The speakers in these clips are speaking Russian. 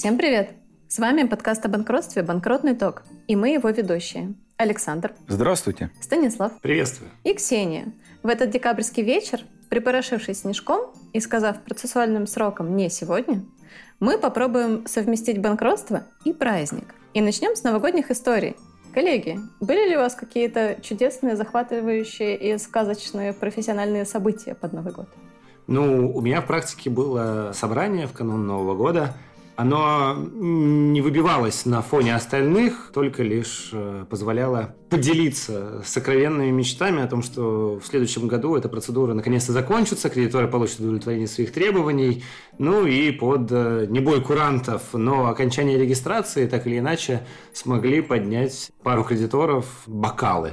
Всем привет! С вами подкаст о банкротстве «Банкротный ток» и мы его ведущие. Александр. Здравствуйте. Станислав. Приветствую. И Ксения. В этот декабрьский вечер, припорошившись снежком и сказав процессуальным сроком «не сегодня», мы попробуем совместить банкротство и праздник. И начнем с новогодних историй. Коллеги, были ли у вас какие-то чудесные, захватывающие и сказочные профессиональные события под Новый год? Ну, у меня в практике было собрание в канун Нового года – оно не выбивалось на фоне остальных, только лишь э, позволяло поделиться сокровенными мечтами о том, что в следующем году эта процедура наконец-то закончится, кредиторы получат удовлетворение своих требований, ну и под э, не бой курантов, но окончание регистрации так или иначе смогли поднять пару кредиторов бокалы.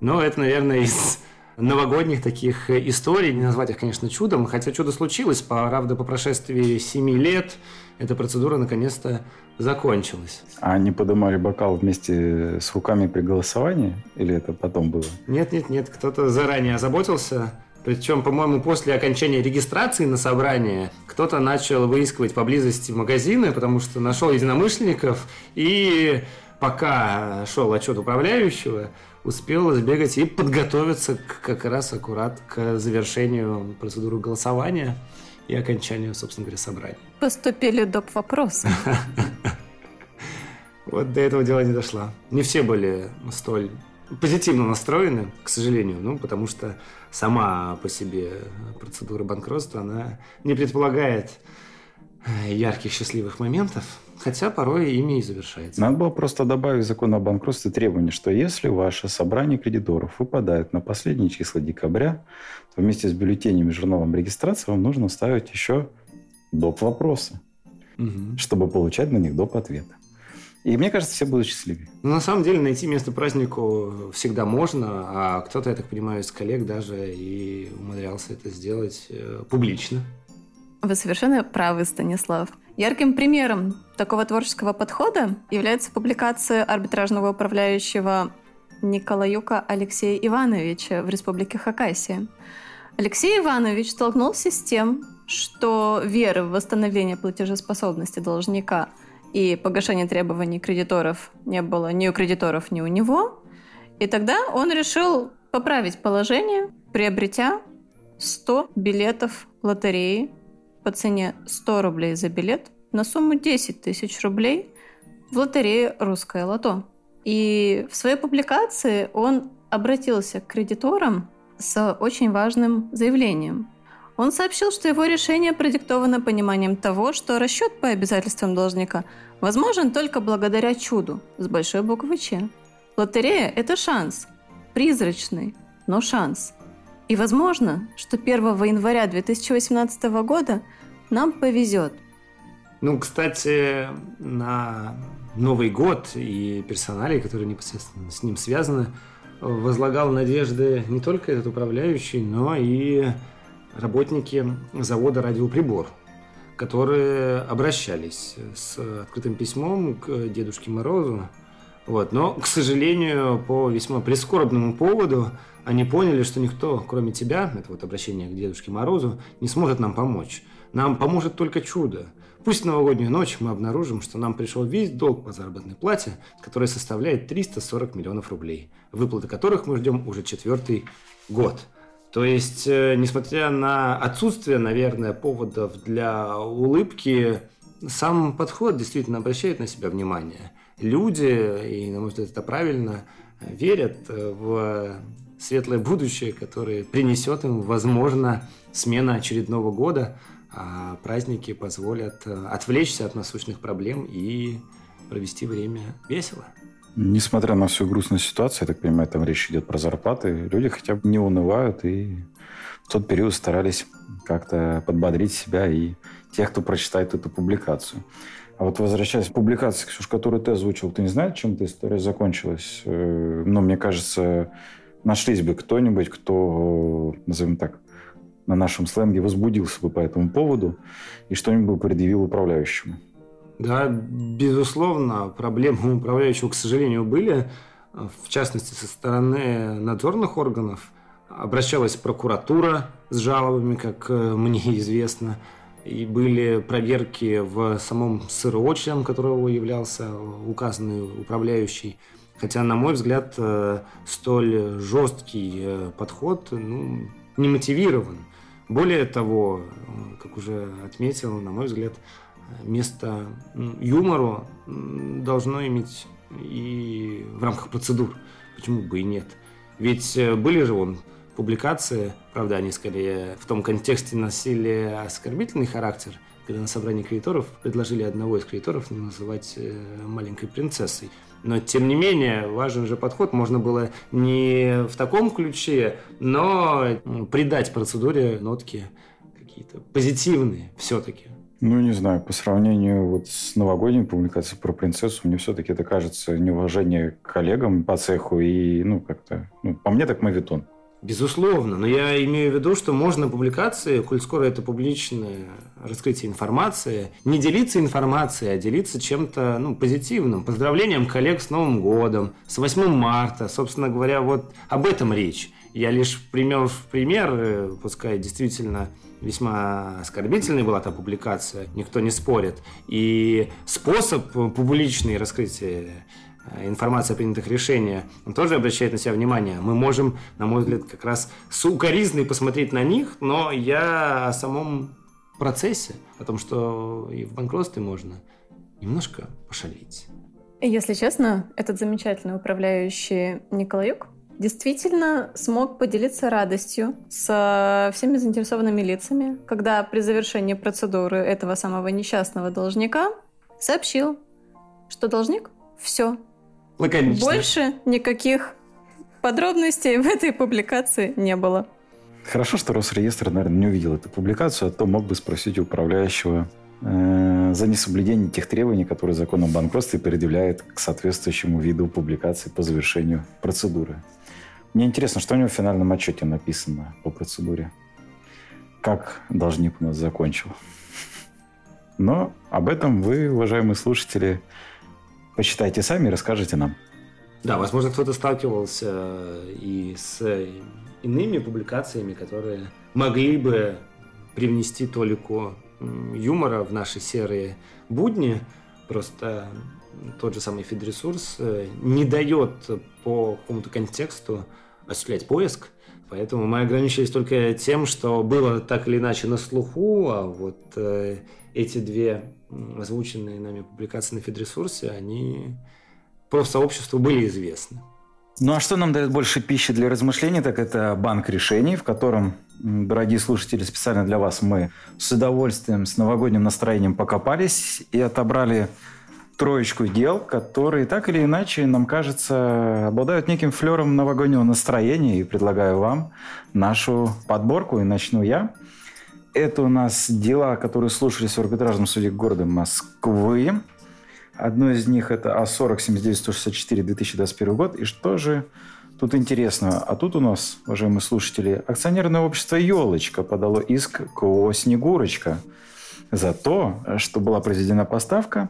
Но это, наверное, из новогодних таких историй, не назвать их, конечно, чудом, хотя чудо случилось, правда, по прошествии 7 лет эта процедура наконец-то закончилась. А они поднимали бокал вместе с руками при голосовании? Или это потом было? Нет, нет, нет. Кто-то заранее озаботился. Причем, по-моему, после окончания регистрации на собрание кто-то начал выискивать поблизости магазины, потому что нашел единомышленников. И пока шел отчет управляющего, успел сбегать и подготовиться к, как раз аккурат к завершению процедуры голосования и окончанию, собственно говоря, собрания. Поступили доп. вопросы. Вот до этого дела не дошло. Не все были столь позитивно настроены, к сожалению, ну, потому что сама по себе процедура банкротства, она не предполагает ярких счастливых моментов, хотя порой ими и завершается. Надо было просто добавить в закон о банкротстве требование, что если ваше собрание кредиторов выпадает на последние числа декабря, то вместе с бюллетенями журналом регистрации вам нужно ставить еще доп. вопросы, угу. чтобы получать на них доп. ответы. И мне кажется, все будут счастливее. Ну, на самом деле, найти место празднику всегда можно, а кто-то, я так понимаю, из коллег даже и умудрялся это сделать э, публично. Вы совершенно правы, Станислав. Ярким примером такого творческого подхода является публикация арбитражного управляющего Николаюка Алексея Ивановича в Республике Хакасия. Алексей Иванович столкнулся с тем, что веры в восстановление платежеспособности должника и погашение требований кредиторов не было ни у кредиторов, ни у него. И тогда он решил поправить положение, приобретя 100 билетов лотереи по цене 100 рублей за билет на сумму 10 тысяч рублей в лотерее «Русское лото». И в своей публикации он обратился к кредиторам с очень важным заявлением. Он сообщил, что его решение продиктовано пониманием того, что расчет по обязательствам должника возможен только благодаря чуду с большой буквы «Ч». Лотерея – это шанс, призрачный, но шанс – и возможно, что 1 января 2018 года нам повезет. Ну, кстати, на Новый год и персонале, которые непосредственно с ним связаны, возлагал надежды не только этот управляющий, но и работники завода «Радиоприбор», которые обращались с открытым письмом к Дедушке Морозу. Вот. Но, к сожалению, по весьма прискорбному поводу – они поняли, что никто, кроме тебя, это вот обращение к Дедушке Морозу, не сможет нам помочь. Нам поможет только чудо. Пусть в новогоднюю ночь мы обнаружим, что нам пришел весь долг по заработной плате, который составляет 340 миллионов рублей, выплаты которых мы ждем уже четвертый год. То есть, э, несмотря на отсутствие, наверное, поводов для улыбки, сам подход действительно обращает на себя внимание. Люди, и, на мой взгляд, это правильно, верят в светлое будущее, которое принесет им, возможно, смена очередного года, а праздники позволят э, отвлечься от насущных проблем и провести время весело. Несмотря на всю грустную ситуацию, я так понимаю, там речь идет про зарплаты, люди хотя бы не унывают и в тот период старались как-то подбодрить себя и тех, кто прочитает эту публикацию. А вот возвращаясь к публикации, Ксюш, которую ты озвучил, ты не знаешь, чем эта история закончилась? Э, ну, мне кажется, нашлись бы кто-нибудь, кто, назовем так, на нашем сленге возбудился бы по этому поводу и что-нибудь предъявил управляющему. Да, безусловно, проблемы у управляющего, к сожалению, были. В частности, со стороны надзорных органов обращалась прокуратура с жалобами, как э, мне известно. И были проверки в самом СРО, членом которого являлся указанный управляющий. Хотя, на мой взгляд, э, столь жесткий э, подход ну, не мотивирован. Более того, как уже отметил, на мой взгляд, место юмору должно иметь и в рамках процедур. Почему бы и нет? Ведь э, были же вон публикации, правда, они скорее в том контексте носили оскорбительный характер, когда на собрании кредиторов предложили одного из кредиторов называть маленькой принцессой. Но, тем не менее, важен же подход. Можно было не в таком ключе, но придать процедуре нотки какие-то позитивные все-таки. Ну, не знаю, по сравнению вот с новогодней публикацией про принцессу, мне все-таки это кажется неуважение к коллегам по цеху и, ну, как-то, ну, по мне так мавитон. Безусловно, но я имею в виду, что можно публикации, коль скоро это публичное раскрытие информации, не делиться информацией, а делиться чем-то ну, позитивным. Поздравлением коллег с Новым годом, с 8 марта. Собственно говоря, вот об этом речь. Я лишь пример в пример, э, пускай действительно весьма оскорбительной была та публикация, никто не спорит. И способ публичной раскрытия информация о принятых решениях, он тоже обращает на себя внимание. Мы можем, на мой взгляд, как раз с укоризной посмотреть на них, но я о самом процессе, о том, что и в банкротстве можно немножко пошалить. Если честно, этот замечательный управляющий Николаюк действительно смог поделиться радостью с всеми заинтересованными лицами, когда при завершении процедуры этого самого несчастного должника сообщил, что должник все, Лаконично. Больше никаких подробностей в этой публикации не было. Хорошо, что Росреестр, наверное, не увидел эту публикацию, а то мог бы спросить у управляющего э, за несоблюдение тех требований, которые закон о банкротстве предъявляет к соответствующему виду публикации по завершению процедуры. Мне интересно, что у него в финальном отчете написано по процедуре. Как должник у нас закончил. Но об этом вы, уважаемые слушатели, Почитайте сами расскажите нам. Да, возможно, кто-то сталкивался и с иными публикациями, которые могли бы привнести толику юмора в наши серые будни. Просто тот же самый фидресурс э, не дает по какому-то контексту осуществлять поиск. Поэтому мы ограничились только тем, что было так или иначе на слуху, а вот э, эти две озвученные нами публикации на Федресурсе, они профсообществу были известны. Ну а что нам дает больше пищи для размышлений, так это банк решений, в котором, дорогие слушатели, специально для вас мы с удовольствием, с новогодним настроением покопались и отобрали троечку дел, которые так или иначе, нам кажется, обладают неким флером новогоднего настроения. И предлагаю вам нашу подборку, и начну я. Это у нас дела, которые слушались в арбитражном суде города Москвы. Одно из них это А40-79-164 2021 год. И что же тут интересно? А тут у нас, уважаемые слушатели, акционерное общество «Елочка» подало иск к ООО «Снегурочка» за то, что была произведена поставка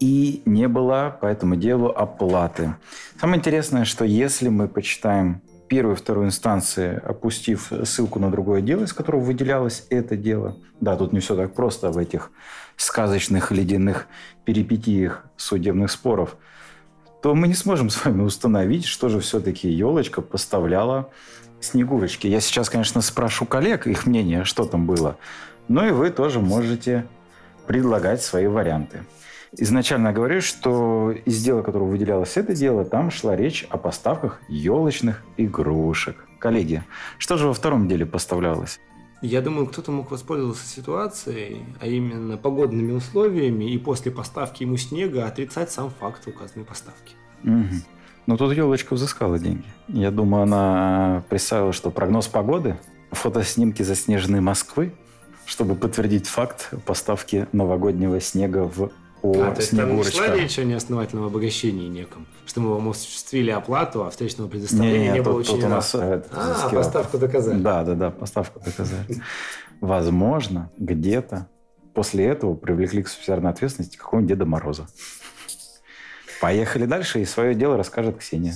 и не было по этому делу оплаты. Самое интересное, что если мы почитаем первой и второй инстанции, опустив ссылку на другое дело, из которого выделялось это дело. Да, тут не все так просто в этих сказочных ледяных перипетиях судебных споров, то мы не сможем с вами установить, что же все-таки елочка поставляла Снегурочке. Я сейчас, конечно, спрошу коллег их мнение, что там было, но и вы тоже можете предлагать свои варианты. Изначально говорю, что из дела, которого выделялось это дело, там шла речь о поставках елочных игрушек. Коллеги, что же во втором деле поставлялось? Я думаю, кто-то мог воспользоваться ситуацией, а именно погодными условиями, и после поставки ему снега отрицать сам факт указанной поставки. Угу. Ну, тут елочка взыскала деньги. Я думаю, она представила, что прогноз погоды, фотоснимки заснеженной Москвы, чтобы подтвердить факт поставки новогоднего снега в о а, то есть там не шла речь о неосновательном обогащении неком, что мы вам осуществили оплату, а встречного предоставления не, не, не было тут, тут у нас это, А, поставку доказали. Да, да, да, поставку доказали. Возможно, где-то после этого привлекли к субсидиарной ответственности какого-нибудь Деда Мороза. Поехали дальше, и свое дело расскажет Ксения.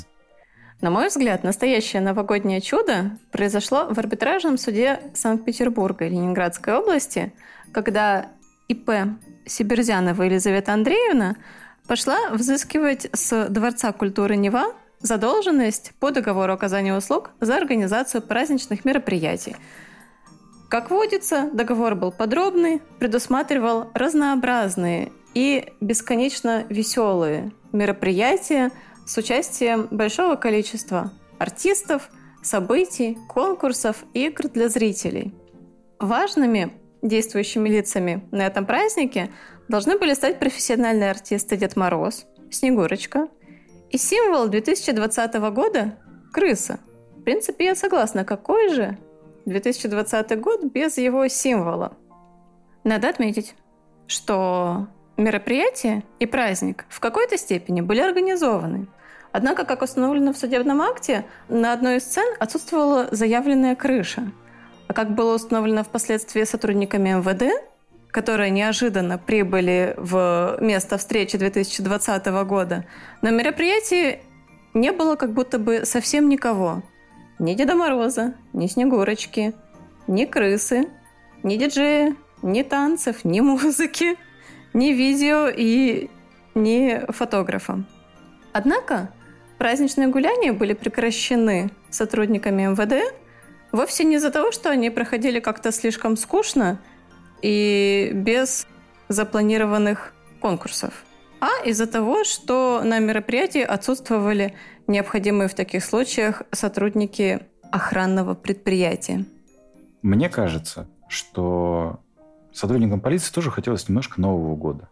На мой взгляд, настоящее новогоднее чудо произошло в арбитражном суде Санкт-Петербурга и Ленинградской области, когда ИП Сибирзянова Елизавета Андреевна пошла взыскивать с Дворца культуры Нева задолженность по договору оказания услуг за организацию праздничных мероприятий. Как водится, договор был подробный, предусматривал разнообразные и бесконечно веселые мероприятия с участием большого количества артистов, событий, конкурсов, игр для зрителей. Важными действующими лицами на этом празднике должны были стать профессиональные артисты Дед Мороз, Снегурочка и символ 2020 года – крыса. В принципе, я согласна, какой же 2020 год без его символа. Надо отметить, что мероприятие и праздник в какой-то степени были организованы. Однако, как установлено в судебном акте, на одной из сцен отсутствовала заявленная крыша. А как было установлено впоследствии сотрудниками МВД, которые неожиданно прибыли в место встречи 2020 года, на мероприятии не было как будто бы совсем никого. Ни Деда Мороза, ни Снегурочки, ни крысы, ни диджея, ни танцев, ни музыки, ни видео и ни фотографа. Однако праздничные гуляния были прекращены сотрудниками МВД вовсе не из-за того, что они проходили как-то слишком скучно – и без запланированных конкурсов, а из-за того, что на мероприятии отсутствовали необходимые в таких случаях сотрудники охранного предприятия. Мне кажется, что сотрудникам полиции тоже хотелось немножко Нового года.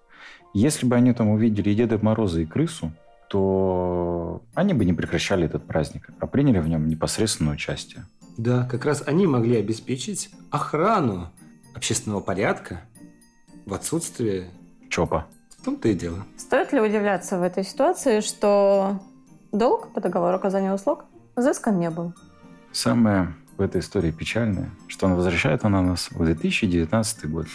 Если бы они там увидели и Деда Мороза, и крысу, то они бы не прекращали этот праздник, а приняли в нем непосредственное участие. Да, как раз они могли обеспечить охрану общественного порядка в отсутствие... ЧОПа. В том-то и дело. Стоит ли удивляться в этой ситуации, что долг по договору оказания услуг взыскан не был? Самое в этой истории печальное, что он возвращает она нас в 2019 год,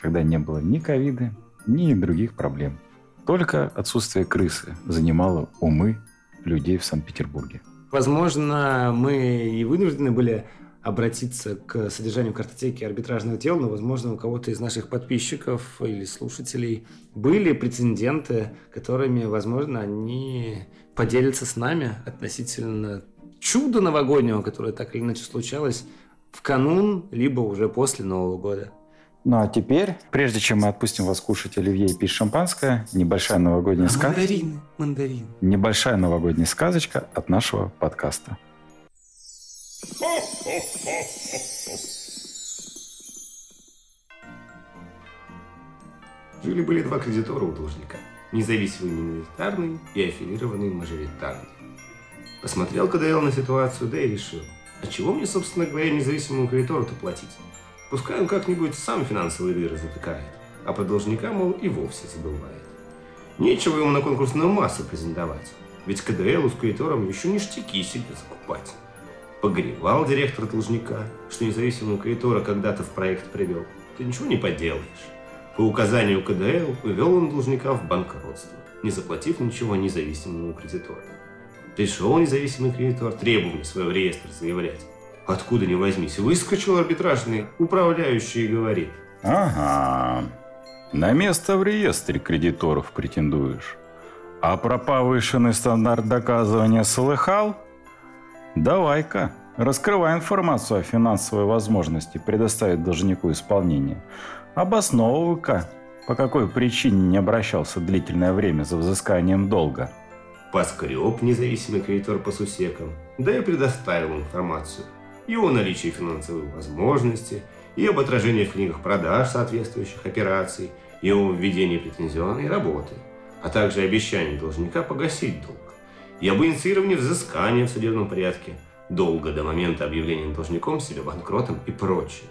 когда не было ни ковида, ни других проблем. Только отсутствие крысы занимало умы людей в Санкт-Петербурге. Возможно, мы и вынуждены были обратиться к содержанию картотеки арбитражных дел, но, возможно, у кого-то из наших подписчиков или слушателей были прецеденты, которыми, возможно, они поделятся с нами относительно чуда новогоднего, которое так или иначе случалось в канун, либо уже после Нового года. Ну а теперь, прежде чем мы отпустим вас кушать оливье и пить шампанское, небольшая новогодняя а сказка. Мандарины, мандарины. Небольшая новогодняя сказочка от нашего подкаста. Жили-были два кредитора у должника. Независимый миноритарный и аффилированный мажоритарный. Посмотрел КДЛ на ситуацию, да и решил. А чего мне, собственно говоря, независимому кредитору-то платить? Пускай он как-нибудь сам финансовые дыры затыкает, а по должника, мол, и вовсе забывает. Нечего ему на конкурсную массу презентовать, ведь КДЛ с кредитором еще ништяки себе закупать. Погревал директор должника, что независимого кредитора когда-то в проект привел. Ты ничего не поделаешь. По указанию КДЛ увел он должника в банкротство, не заплатив ничего независимому кредитору. Пришел независимый кредитор требования свое в реестр заявлять. Откуда ни возьмись, выскочил арбитражный управляющий и говорит. Ага, на место в реестре кредиторов претендуешь. А про повышенный стандарт доказывания слыхал? Давай-ка, раскрывай информацию о финансовой возможности предоставить должнику исполнение. Обосновывай-ка, по какой причине не обращался длительное время за взысканием долга. Поскреб независимый кредитор по сусекам, да и предоставил информацию. И о наличии финансовой возможности, и об отражении в книгах продаж соответствующих операций, и о введении претензионной работы, а также обещании должника погасить долг и об инициировании взыскания в судебном порядке, долго до момента объявления должником себя банкротом и прочее.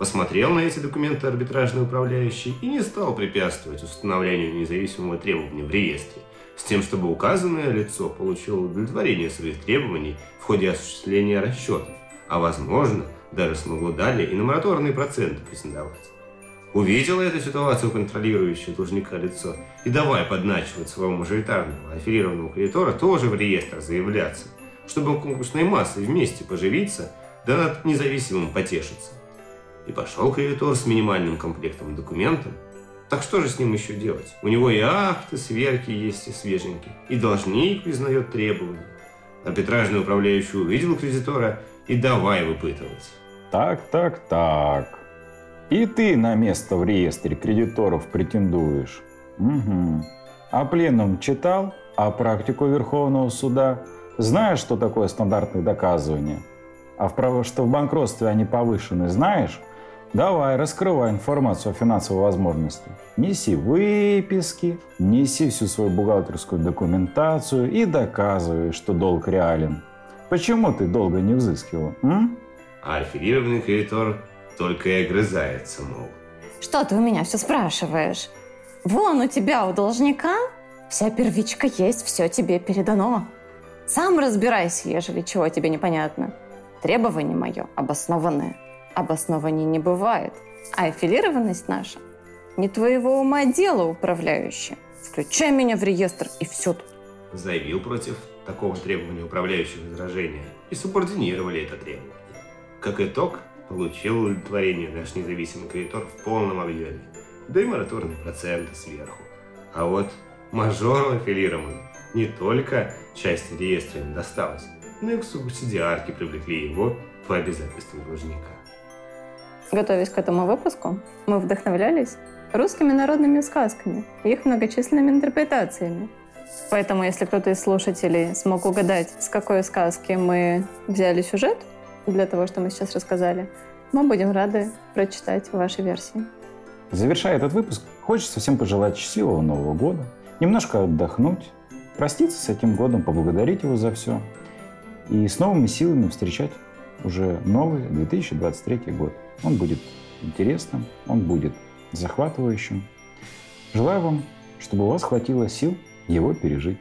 Посмотрел на эти документы арбитражный управляющий и не стал препятствовать установлению независимого требования в реестре, с тем, чтобы указанное лицо получило удовлетворение своих требований в ходе осуществления расчетов, а возможно, даже смогло далее и на мораторные проценты претендовать. Увидела эту ситуацию контролирующее должника лицо и давай подначивать своего мажоритарного аффилированного кредитора тоже в реестр заявляться, чтобы конкурсной массой вместе поживиться, да над независимым потешиться. И пошел кредитор с минимальным комплектом документов. Так что же с ним еще делать? У него и акты, сверки есть и свеженькие, и должник признает требования. Арбитражный управляющий увидел кредитора и давай выпытывать. Так, так, так. И ты на место в реестре кредиторов претендуешь. Угу. А пленум читал? А практику Верховного суда? Знаешь, что такое стандартное доказывание? А в, что в банкротстве они повышены, знаешь? Давай, раскрывай информацию о финансовой возможности. Неси выписки, неси всю свою бухгалтерскую документацию и доказывай, что долг реален. Почему ты долго не взыскивал? М? А аффилированный кредитор только и огрызается, мол. Что ты у меня все спрашиваешь? Вон у тебя, у должника, вся первичка есть, все тебе передано. Сам разбирайся, ежели чего тебе непонятно. Требование мое обоснованное. Обоснований не бывает. А аффилированность наша не твоего ума дело управляющая. Включай меня в реестр, и все тут. Заявил против такого требования управляющего возражения и субординировали это требование. Как итог, получил удовлетворение наш независимый кредитор в полном объеме да и мораторные проценты сверху. А вот мажору аффилированному не только часть реестра не досталась, но и к субсидиарке привлекли его по обязательствам должника. Готовясь к этому выпуску, мы вдохновлялись русскими народными сказками и их многочисленными интерпретациями. Поэтому, если кто-то из слушателей смог угадать, с какой сказки мы взяли сюжет для того, что мы сейчас рассказали, мы будем рады прочитать ваши версии. Завершая этот выпуск, хочется всем пожелать счастливого Нового года, немножко отдохнуть, проститься с этим годом, поблагодарить его за все и с новыми силами встречать уже новый 2023 год. Он будет интересным, он будет захватывающим. Желаю вам, чтобы у вас хватило сил его пережить.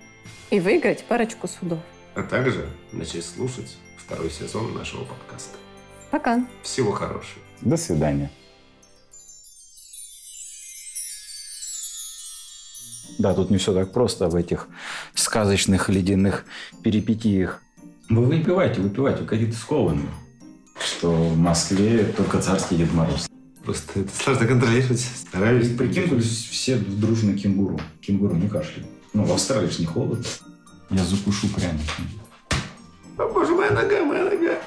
И выиграть парочку судов. А также начать слушать второй сезон нашего подкаста. Пока. Всего хорошего. До свидания. Да, тут не все так просто в этих сказочных ледяных перипетиях. Вы выпивайте, выпивайте, уходите скованы. Что в Москве только царский Дед Мороз. Просто это сложно контролировать. Стараюсь. И прикинулись все дружно кенгуру. Кенгуру не кашляют. Ну, в Австралии же не холодно. Я закушу пряником. О, боже, моя нога, моя нога.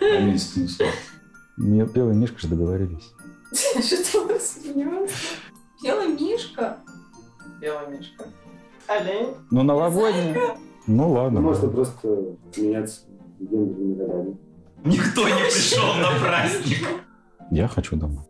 Аминь, Станислав. Мне белый мишка же договорились. Что вы смеетесь? Белый мишка? Белая мишка. Олень. Ну, новогодний. Ну, ладно. Можно просто меняться гендерными ролями. Никто не пришел на праздник. Я хочу домой.